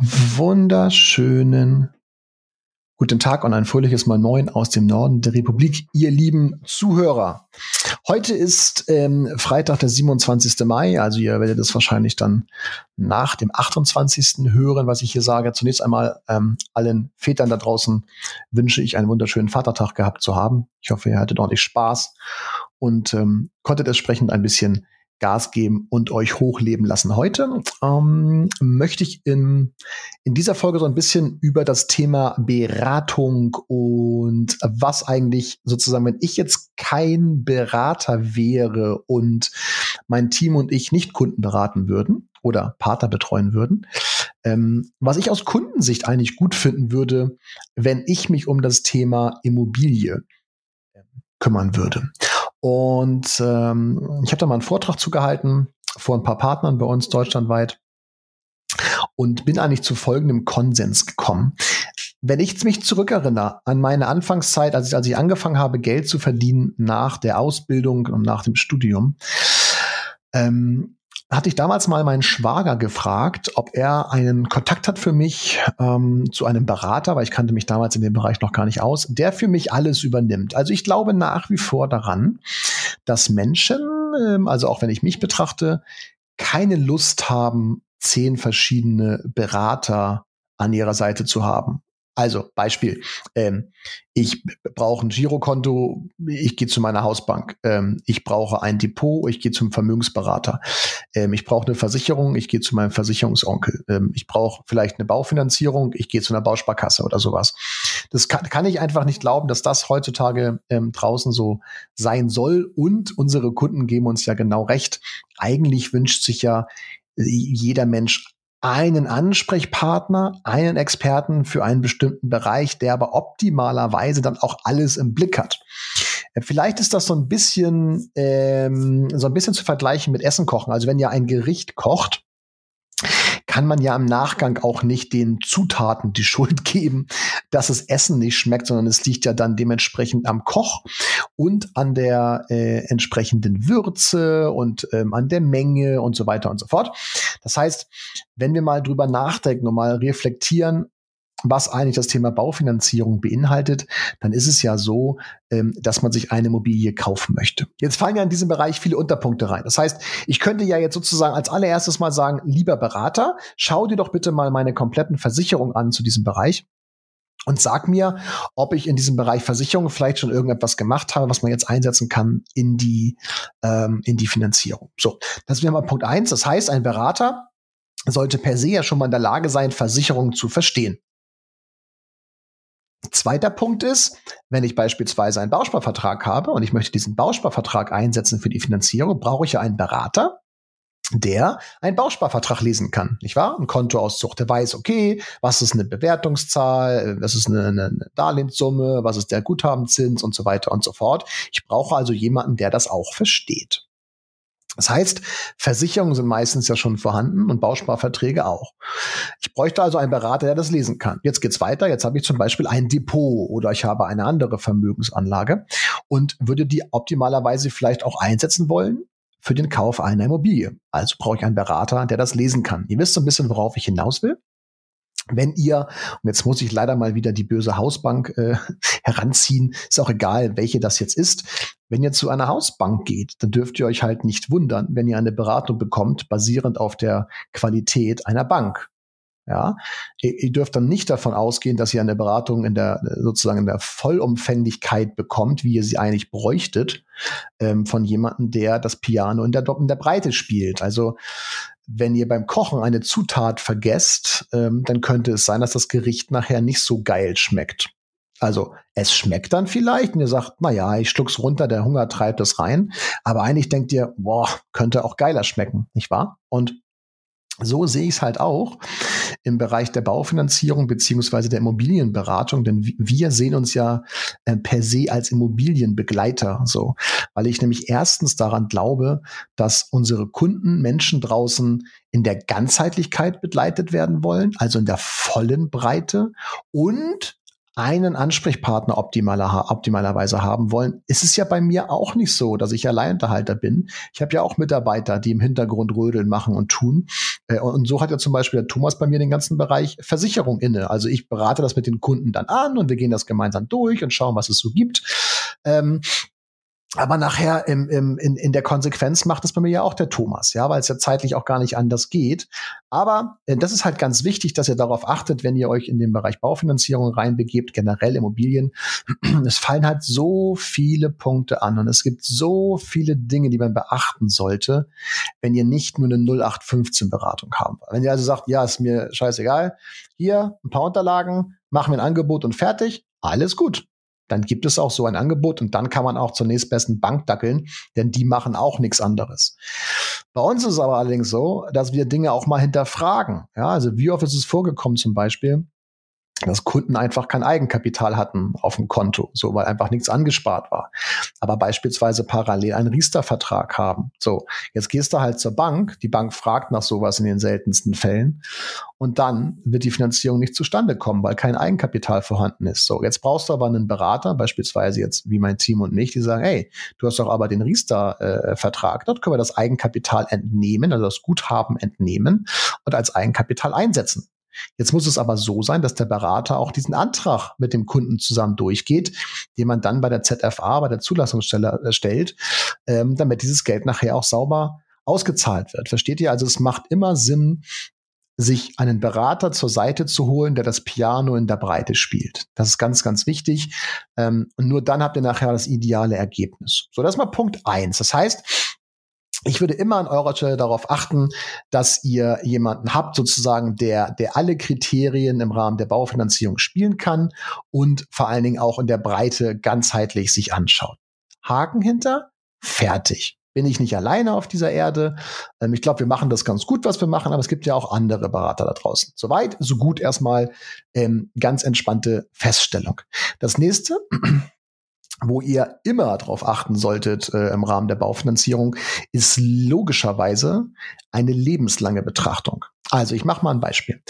wunderschönen guten Tag und ein fröhliches Mal neun aus dem Norden der Republik, ihr lieben Zuhörer. Heute ist ähm, Freitag, der 27. Mai, also ihr werdet es wahrscheinlich dann nach dem 28. hören, was ich hier sage. Zunächst einmal ähm, allen Vätern da draußen wünsche ich einen wunderschönen Vatertag gehabt zu haben. Ich hoffe, ihr hattet ordentlich Spaß und ähm, konntet entsprechend ein bisschen Gas geben und euch hochleben lassen. Heute ähm, möchte ich in, in dieser Folge so ein bisschen über das Thema Beratung und was eigentlich sozusagen, wenn ich jetzt kein Berater wäre und mein Team und ich nicht Kunden beraten würden oder Partner betreuen würden, ähm, was ich aus Kundensicht eigentlich gut finden würde, wenn ich mich um das Thema Immobilie ähm, kümmern würde. Und ähm, ich habe da mal einen Vortrag zugehalten vor ein paar Partnern bei uns deutschlandweit und bin eigentlich zu folgendem Konsens gekommen. Wenn ich mich zurückerinnere an meine Anfangszeit, als ich, als ich angefangen habe, Geld zu verdienen nach der Ausbildung und nach dem Studium, ähm, hatte ich damals mal meinen Schwager gefragt, ob er einen Kontakt hat für mich ähm, zu einem Berater, weil ich kannte mich damals in dem Bereich noch gar nicht aus, der für mich alles übernimmt. Also ich glaube nach wie vor daran, dass Menschen, ähm, also auch wenn ich mich betrachte, keine Lust haben, zehn verschiedene Berater an ihrer Seite zu haben. Also Beispiel, ähm, ich brauche ein Girokonto, ich gehe zu meiner Hausbank. Ähm, ich brauche ein Depot, ich gehe zum Vermögensberater. Ähm, ich brauche eine Versicherung, ich gehe zu meinem Versicherungsonkel. Ähm, ich brauche vielleicht eine Baufinanzierung, ich gehe zu einer Bausparkasse oder sowas. Das kann, kann ich einfach nicht glauben, dass das heutzutage ähm, draußen so sein soll. Und unsere Kunden geben uns ja genau recht. Eigentlich wünscht sich ja jeder Mensch einen Ansprechpartner, einen Experten für einen bestimmten Bereich, der aber optimalerweise dann auch alles im Blick hat. Äh, vielleicht ist das so ein bisschen ähm, so ein bisschen zu vergleichen mit Essen kochen. Also wenn ihr ein Gericht kocht, kann man ja im Nachgang auch nicht den Zutaten die Schuld geben, dass das Essen nicht schmeckt, sondern es liegt ja dann dementsprechend am Koch und an der äh, entsprechenden Würze und ähm, an der Menge und so weiter und so fort. Das heißt, wenn wir mal drüber nachdenken und mal reflektieren, was eigentlich das Thema Baufinanzierung beinhaltet, dann ist es ja so, ähm, dass man sich eine Immobilie kaufen möchte. Jetzt fallen ja in diesem Bereich viele Unterpunkte rein. Das heißt, ich könnte ja jetzt sozusagen als allererstes mal sagen, lieber Berater, schau dir doch bitte mal meine kompletten Versicherungen an zu diesem Bereich und sag mir, ob ich in diesem Bereich Versicherung vielleicht schon irgendetwas gemacht habe, was man jetzt einsetzen kann in die, ähm, in die Finanzierung. So, das wäre mal Punkt eins. Das heißt, ein Berater sollte per se ja schon mal in der Lage sein, Versicherungen zu verstehen. Zweiter Punkt ist, wenn ich beispielsweise einen Bausparvertrag habe und ich möchte diesen Bausparvertrag einsetzen für die Finanzierung, brauche ich ja einen Berater, der einen Bausparvertrag lesen kann, nicht wahr? Ein Kontoauszug, der weiß, okay, was ist eine Bewertungszahl, was ist eine, eine Darlehenssumme, was ist der Guthabenzins und so weiter und so fort. Ich brauche also jemanden, der das auch versteht. Das heißt, Versicherungen sind meistens ja schon vorhanden und Bausparverträge auch. Ich bräuchte also einen Berater, der das lesen kann. Jetzt geht's weiter. Jetzt habe ich zum Beispiel ein Depot oder ich habe eine andere Vermögensanlage und würde die optimalerweise vielleicht auch einsetzen wollen für den Kauf einer Immobilie. Also brauche ich einen Berater, der das lesen kann. Ihr wisst so ein bisschen, worauf ich hinaus will. Wenn ihr, und jetzt muss ich leider mal wieder die böse Hausbank äh, heranziehen, ist auch egal, welche das jetzt ist. Wenn ihr zu einer Hausbank geht, dann dürft ihr euch halt nicht wundern, wenn ihr eine Beratung bekommt, basierend auf der Qualität einer Bank. Ja, ihr, dürft dann nicht davon ausgehen, dass ihr eine Beratung in der sozusagen in der Vollumfänglichkeit bekommt, wie ihr sie eigentlich bräuchtet, ähm, von jemandem, der das Piano in der, in der Breite spielt. Also wenn ihr beim Kochen eine Zutat vergesst, ähm, dann könnte es sein, dass das Gericht nachher nicht so geil schmeckt. Also es schmeckt dann vielleicht und ihr sagt, na ja, ich schluck's runter, der Hunger treibt es rein. Aber eigentlich denkt ihr, boah, könnte auch geiler schmecken, nicht wahr? Und So sehe ich es halt auch im Bereich der Baufinanzierung beziehungsweise der Immobilienberatung, denn wir sehen uns ja äh, per se als Immobilienbegleiter, so, weil ich nämlich erstens daran glaube, dass unsere Kunden, Menschen draußen in der Ganzheitlichkeit begleitet werden wollen, also in der vollen Breite und einen Ansprechpartner optimaler, optimalerweise haben wollen, ist es ja bei mir auch nicht so, dass ich Alleinunterhalter bin. Ich habe ja auch Mitarbeiter, die im Hintergrund rödeln, machen und tun. Äh, und so hat ja zum Beispiel der Thomas bei mir den ganzen Bereich Versicherung inne. Also ich berate das mit den Kunden dann an und wir gehen das gemeinsam durch und schauen, was es so gibt. Ähm, aber nachher im, im, in, in der Konsequenz macht es bei mir ja auch der Thomas, ja, weil es ja zeitlich auch gar nicht anders geht. Aber äh, das ist halt ganz wichtig, dass ihr darauf achtet, wenn ihr euch in den Bereich Baufinanzierung reinbegebt, generell Immobilien. Es fallen halt so viele Punkte an und es gibt so viele Dinge, die man beachten sollte, wenn ihr nicht nur eine 0815 Beratung haben wollt. Wenn ihr also sagt, ja, ist mir scheißegal, hier ein paar Unterlagen, machen wir ein Angebot und fertig, alles gut dann gibt es auch so ein Angebot und dann kann man auch zur nächstbesten Bank dackeln, denn die machen auch nichts anderes. Bei uns ist es aber allerdings so, dass wir Dinge auch mal hinterfragen. Ja, also wie oft ist es vorgekommen zum Beispiel, dass Kunden einfach kein Eigenkapital hatten auf dem Konto, so weil einfach nichts angespart war. Aber beispielsweise parallel einen Riester-Vertrag haben. So, jetzt gehst du halt zur Bank, die Bank fragt nach sowas in den seltensten Fällen und dann wird die Finanzierung nicht zustande kommen, weil kein Eigenkapital vorhanden ist. So, jetzt brauchst du aber einen Berater, beispielsweise jetzt wie mein Team und mich, die sagen, hey, du hast doch aber den Riester-Vertrag, dort können wir das Eigenkapital entnehmen, also das Guthaben entnehmen und als Eigenkapital einsetzen. Jetzt muss es aber so sein, dass der Berater auch diesen Antrag mit dem Kunden zusammen durchgeht, den man dann bei der ZFA, bei der Zulassungsstelle äh, stellt, ähm, damit dieses Geld nachher auch sauber ausgezahlt wird. Versteht ihr? Also es macht immer Sinn, sich einen Berater zur Seite zu holen, der das Piano in der Breite spielt. Das ist ganz, ganz wichtig. Ähm, und nur dann habt ihr nachher das ideale Ergebnis. So, das ist mal Punkt eins. Das heißt, ich würde immer an eurer Stelle darauf achten, dass ihr jemanden habt, sozusagen, der, der alle Kriterien im Rahmen der Baufinanzierung spielen kann und vor allen Dingen auch in der Breite ganzheitlich sich anschaut. Haken hinter, fertig. Bin ich nicht alleine auf dieser Erde. Ähm, ich glaube, wir machen das ganz gut, was wir machen, aber es gibt ja auch andere Berater da draußen. Soweit, so gut erstmal ähm, ganz entspannte Feststellung. Das nächste, wo ihr immer darauf achten solltet äh, im Rahmen der Baufinanzierung, ist logischerweise eine lebenslange Betrachtung. Also ich mache mal ein Beispiel.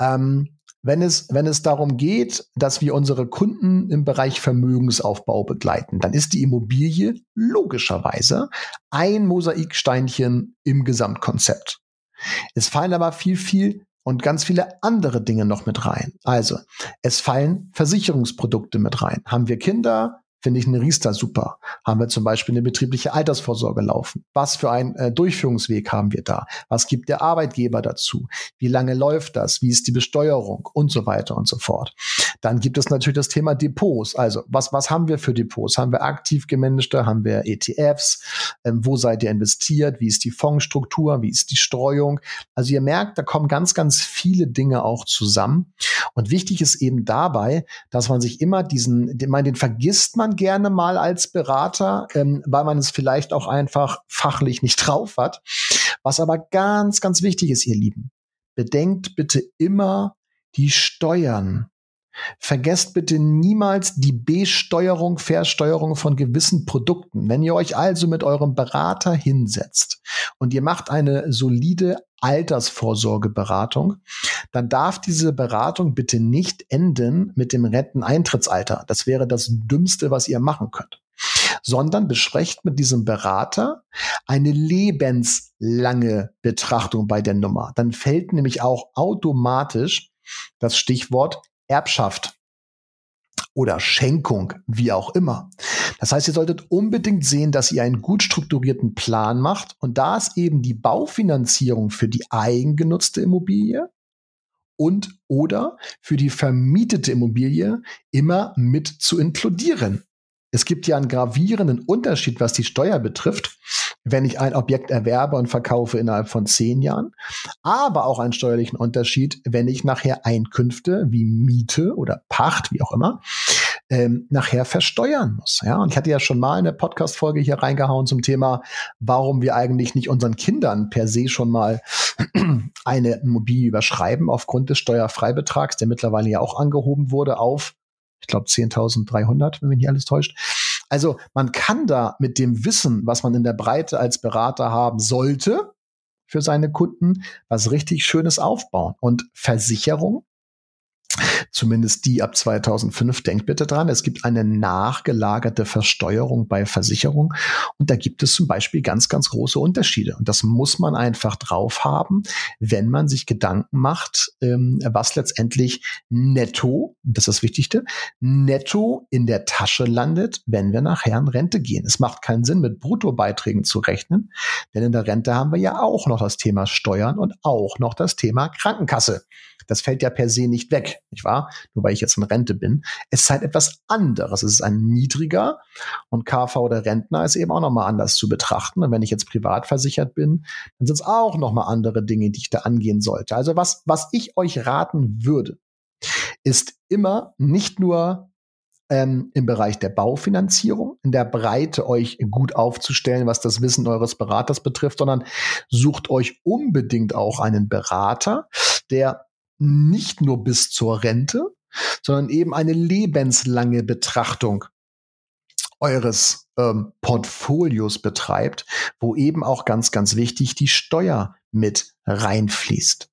Ähm, wenn es, wenn es darum geht, dass wir unsere Kunden im Bereich Vermögensaufbau begleiten, dann ist die Immobilie logischerweise ein Mosaiksteinchen im Gesamtkonzept. Es fallen aber viel, viel und ganz viele andere Dinge noch mit rein. Also, es fallen Versicherungsprodukte mit rein. Haben wir Kinder? Finde ich eine Riester super. Haben wir zum Beispiel eine betriebliche Altersvorsorge laufen? Was für einen äh, Durchführungsweg haben wir da? Was gibt der Arbeitgeber dazu? Wie lange läuft das? Wie ist die Besteuerung? Und so weiter und so fort. Dann gibt es natürlich das Thema Depots. Also was, was haben wir für Depots? Haben wir aktiv gemanagte? Haben wir ETFs? Ähm, wo seid ihr investiert? Wie ist die Fondsstruktur? Wie ist die Streuung? Also ihr merkt, da kommen ganz, ganz viele Dinge auch zusammen. Und wichtig ist eben dabei, dass man sich immer diesen, den, man, den vergisst man gerne mal als Berater, ähm, weil man es vielleicht auch einfach fachlich nicht drauf hat. Was aber ganz, ganz wichtig ist, ihr Lieben, bedenkt bitte immer die Steuern. Vergesst bitte niemals die Besteuerung, Versteuerung von gewissen Produkten. Wenn ihr euch also mit eurem Berater hinsetzt und ihr macht eine solide Altersvorsorgeberatung, dann darf diese Beratung bitte nicht enden mit dem Renteneintrittsalter. Das wäre das Dümmste, was ihr machen könnt. Sondern besprecht mit diesem Berater eine lebenslange Betrachtung bei der Nummer. Dann fällt nämlich auch automatisch das Stichwort Erbschaft oder Schenkung, wie auch immer. Das heißt, ihr solltet unbedingt sehen, dass ihr einen gut strukturierten Plan macht und da ist eben die Baufinanzierung für die eigengenutzte Immobilie und oder für die vermietete Immobilie immer mit zu inkludieren. Es gibt ja einen gravierenden Unterschied, was die Steuer betrifft, wenn ich ein Objekt erwerbe und verkaufe innerhalb von zehn Jahren, aber auch einen steuerlichen Unterschied, wenn ich nachher Einkünfte wie Miete oder Pacht, wie auch immer, ähm, nachher versteuern muss. Ja, und ich hatte ja schon mal eine Podcast-Folge hier reingehauen zum Thema, warum wir eigentlich nicht unseren Kindern per se schon mal eine Immobilie überschreiben aufgrund des Steuerfreibetrags, der mittlerweile ja auch angehoben wurde auf, ich glaube, 10.300, wenn mich nicht alles täuscht. Also man kann da mit dem Wissen, was man in der Breite als Berater haben sollte, für seine Kunden was richtig Schönes aufbauen. Und Versicherung zumindest die ab 2005. Denkt bitte dran, es gibt eine nachgelagerte Versteuerung bei Versicherung und da gibt es zum Beispiel ganz, ganz große Unterschiede. Und das muss man einfach drauf haben, wenn man sich Gedanken macht, ähm, was letztendlich netto, das ist das Wichtigste, netto in der Tasche landet, wenn wir nachher in Rente gehen. Es macht keinen Sinn, mit Bruttobeiträgen zu rechnen, denn in der Rente haben wir ja auch noch das Thema Steuern und auch noch das Thema Krankenkasse. Das fällt ja per se nicht weg, nicht wahr? Nur weil ich jetzt in Rente bin. Es ist halt etwas anderes. Es ist ein niedriger und KV oder Rentner ist eben auch nochmal anders zu betrachten. Und wenn ich jetzt privat versichert bin, dann sind es auch nochmal andere Dinge, die ich da angehen sollte. Also was, was ich euch raten würde, ist immer nicht nur ähm, im Bereich der Baufinanzierung, in der Breite euch gut aufzustellen, was das Wissen eures Beraters betrifft, sondern sucht euch unbedingt auch einen Berater, der nicht nur bis zur Rente, sondern eben eine lebenslange Betrachtung eures ähm, Portfolios betreibt, wo eben auch ganz, ganz wichtig die Steuer mit reinfließt.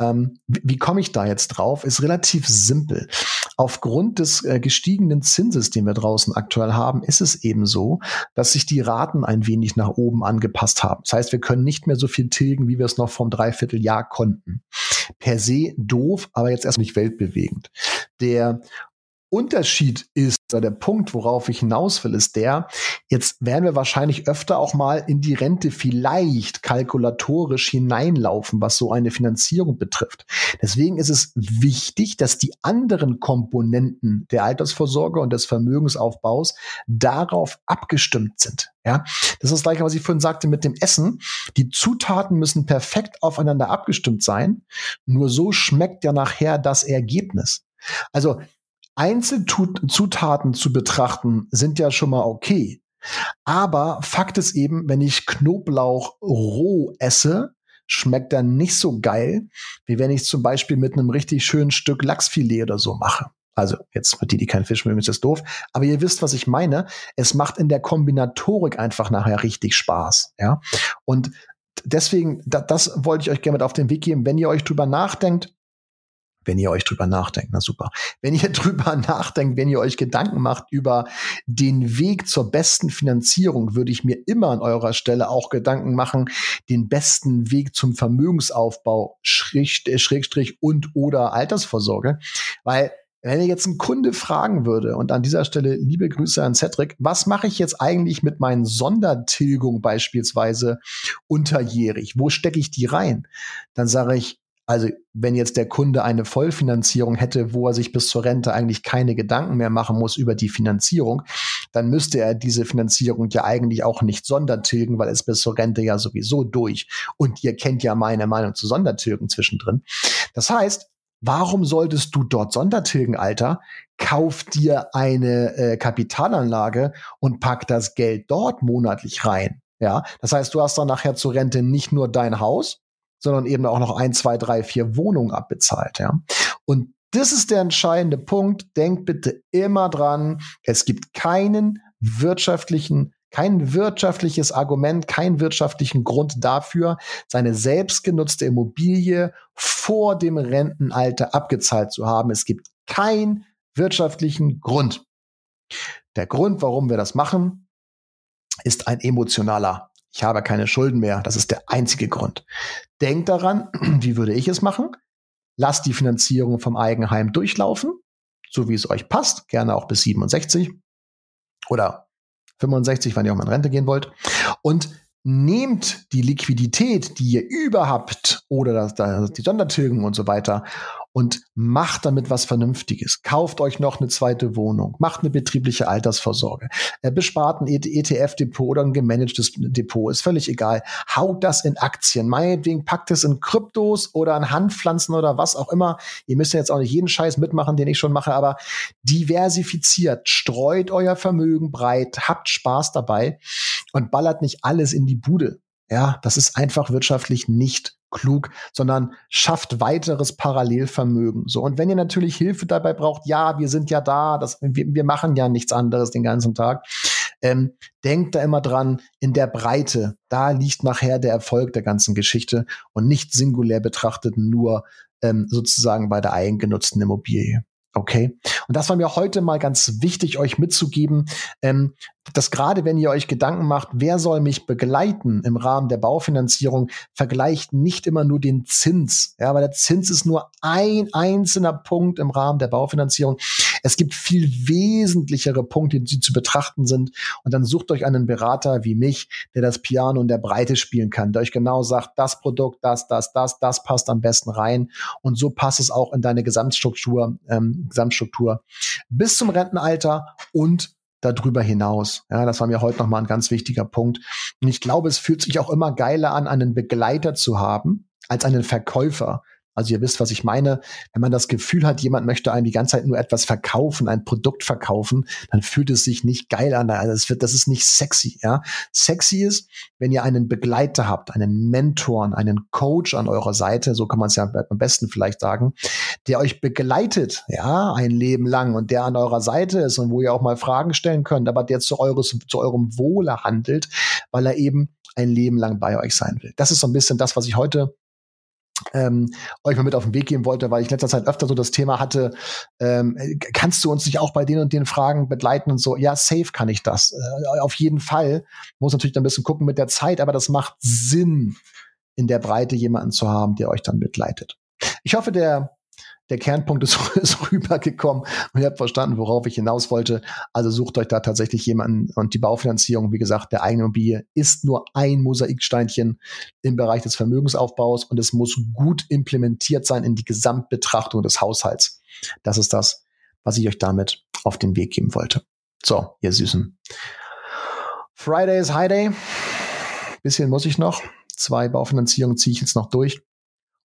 Ähm, wie, wie komme ich da jetzt drauf? Ist relativ simpel. Aufgrund des äh, gestiegenen Zinses, den wir draußen aktuell haben, ist es eben so, dass sich die Raten ein wenig nach oben angepasst haben. Das heißt, wir können nicht mehr so viel tilgen, wie wir es noch vom Dreivierteljahr konnten. Per se doof, aber jetzt erst nicht weltbewegend. Der Unterschied ist, der Punkt, worauf ich hinaus will, ist der, jetzt werden wir wahrscheinlich öfter auch mal in die Rente vielleicht kalkulatorisch hineinlaufen, was so eine Finanzierung betrifft. Deswegen ist es wichtig, dass die anderen Komponenten der Altersvorsorge und des Vermögensaufbaus darauf abgestimmt sind. Ja, das ist das gleiche, was ich vorhin sagte mit dem Essen. Die Zutaten müssen perfekt aufeinander abgestimmt sein. Nur so schmeckt ja nachher das Ergebnis. Also Einzelzutaten zu betrachten, sind ja schon mal okay. Aber Fakt ist eben, wenn ich Knoblauch roh esse, schmeckt er nicht so geil, wie wenn ich zum Beispiel mit einem richtig schönen Stück Lachsfilet oder so mache. Also jetzt für die, die keinen Fisch mögen, ist das doof. Aber ihr wisst, was ich meine. Es macht in der Kombinatorik einfach nachher richtig Spaß. Ja. Und deswegen, da, das wollte ich euch gerne mit auf den Weg geben. Wenn ihr euch drüber nachdenkt, wenn ihr euch drüber nachdenkt. Na super. Wenn ihr drüber nachdenkt, wenn ihr euch Gedanken macht über den Weg zur besten Finanzierung, würde ich mir immer an eurer Stelle auch Gedanken machen, den besten Weg zum Vermögensaufbau, Schrägstrich und oder Altersvorsorge. Weil wenn ihr jetzt ein Kunde fragen würde, und an dieser Stelle liebe Grüße an Cedric, was mache ich jetzt eigentlich mit meinen Sondertilgungen beispielsweise unterjährig? Wo stecke ich die rein? Dann sage ich, also wenn jetzt der Kunde eine Vollfinanzierung hätte, wo er sich bis zur Rente eigentlich keine Gedanken mehr machen muss über die Finanzierung, dann müsste er diese Finanzierung ja eigentlich auch nicht sondertilgen, weil es bis zur Rente ja sowieso durch. Und ihr kennt ja meine Meinung zu Sondertilgen zwischendrin. Das heißt, warum solltest du dort Sondertilgen, Alter? Kauf dir eine äh, Kapitalanlage und pack das Geld dort monatlich rein. Ja, das heißt, du hast dann nachher zur Rente nicht nur dein Haus, sondern eben auch noch ein, zwei, drei, vier Wohnungen abbezahlt. Ja. Und das ist der entscheidende Punkt. Denkt bitte immer dran, es gibt keinen wirtschaftlichen kein wirtschaftliches Argument, keinen wirtschaftlichen Grund dafür, seine selbstgenutzte Immobilie vor dem Rentenalter abgezahlt zu haben. Es gibt keinen wirtschaftlichen Grund. Der Grund, warum wir das machen, ist ein emotionaler ich habe keine Schulden mehr. Das ist der einzige Grund. Denkt daran, wie würde ich es machen? Lasst die Finanzierung vom Eigenheim durchlaufen, so wie es euch passt, gerne auch bis 67 oder 65, wenn ihr auch mal in Rente gehen wollt. Und nehmt die Liquidität, die ihr überhaupt oder das, das, die Sondertilgung und so weiter und macht damit was Vernünftiges. Kauft euch noch eine zweite Wohnung, macht eine betriebliche Altersvorsorge, äh, bespart ein ETF-Depot oder ein gemanagtes Depot, ist völlig egal. Haut das in Aktien, meinetwegen packt es in Kryptos oder an Handpflanzen oder was auch immer. Ihr müsst ja jetzt auch nicht jeden Scheiß mitmachen, den ich schon mache, aber diversifiziert, streut euer Vermögen breit, habt Spaß dabei und ballert nicht alles in die Bude. Ja, das ist einfach wirtschaftlich nicht klug, sondern schafft weiteres Parallelvermögen. So. Und wenn ihr natürlich Hilfe dabei braucht, ja, wir sind ja da, das, wir, wir machen ja nichts anderes den ganzen Tag. Ähm, denkt da immer dran, in der Breite, da liegt nachher der Erfolg der ganzen Geschichte und nicht singulär betrachtet nur ähm, sozusagen bei der eigengenutzten Immobilie. Okay. Und das war mir heute mal ganz wichtig, euch mitzugeben, ähm, dass gerade wenn ihr euch Gedanken macht, wer soll mich begleiten im Rahmen der Baufinanzierung, vergleicht nicht immer nur den Zins. Ja, weil der Zins ist nur ein einzelner Punkt im Rahmen der Baufinanzierung. Es gibt viel wesentlichere Punkte, die zu betrachten sind. Und dann sucht euch einen Berater wie mich, der das Piano in der Breite spielen kann, der euch genau sagt, das Produkt, das, das, das, das passt am besten rein. Und so passt es auch in deine Gesamtstruktur, ähm, Gesamtstruktur bis zum Rentenalter und darüber hinaus. Ja, das war mir heute nochmal ein ganz wichtiger Punkt. Und ich glaube, es fühlt sich auch immer geiler an, einen Begleiter zu haben, als einen Verkäufer. Also ihr wisst, was ich meine. Wenn man das Gefühl hat, jemand möchte einem die ganze Zeit nur etwas verkaufen, ein Produkt verkaufen, dann fühlt es sich nicht geil an. Also es wird, das ist nicht sexy, ja. Sexy ist, wenn ihr einen Begleiter habt, einen Mentor, einen Coach an eurer Seite, so kann man es ja am besten vielleicht sagen, der euch begleitet, ja, ein Leben lang und der an eurer Seite ist und wo ihr auch mal Fragen stellen könnt, aber der zu eures, zu eurem Wohle handelt, weil er eben ein Leben lang bei euch sein will. Das ist so ein bisschen das, was ich heute ähm, euch mal mit auf den Weg geben wollte, weil ich letzter Zeit öfter so das Thema hatte, ähm, kannst du uns nicht auch bei den und den Fragen begleiten und so? Ja, safe kann ich das. Äh, auf jeden Fall. Muss natürlich dann ein bisschen gucken mit der Zeit, aber das macht Sinn, in der Breite jemanden zu haben, der euch dann begleitet. Ich hoffe, der der Kernpunkt ist, ist rübergekommen und ihr habt verstanden, worauf ich hinaus wollte. Also sucht euch da tatsächlich jemanden und die Baufinanzierung, wie gesagt, der eigenen Immobilie ist nur ein Mosaiksteinchen im Bereich des Vermögensaufbaus und es muss gut implementiert sein in die Gesamtbetrachtung des Haushalts. Das ist das, was ich euch damit auf den Weg geben wollte. So, ihr Süßen. Friday is High Day. Bisschen muss ich noch. Zwei Baufinanzierungen ziehe ich jetzt noch durch.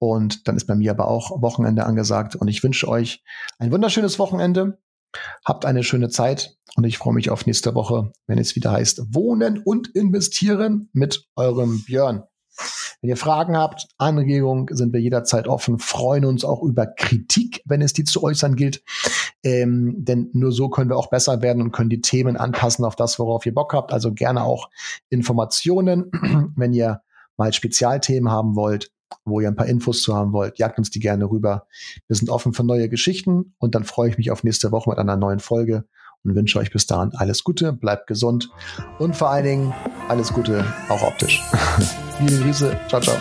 Und dann ist bei mir aber auch Wochenende angesagt. Und ich wünsche euch ein wunderschönes Wochenende. Habt eine schöne Zeit und ich freue mich auf nächste Woche, wenn es wieder heißt Wohnen und investieren mit eurem Björn. Wenn ihr Fragen habt, Anregungen, sind wir jederzeit offen, freuen uns auch über Kritik, wenn es die zu äußern gilt. Ähm, denn nur so können wir auch besser werden und können die Themen anpassen auf das, worauf ihr Bock habt. Also gerne auch Informationen, wenn ihr mal Spezialthemen haben wollt wo ihr ein paar Infos zu haben wollt, jagt uns die gerne rüber. Wir sind offen für neue Geschichten und dann freue ich mich auf nächste Woche mit einer neuen Folge und wünsche euch bis dahin alles Gute, bleibt gesund und vor allen Dingen alles Gute auch optisch. Liebe Grüße, ciao, ciao.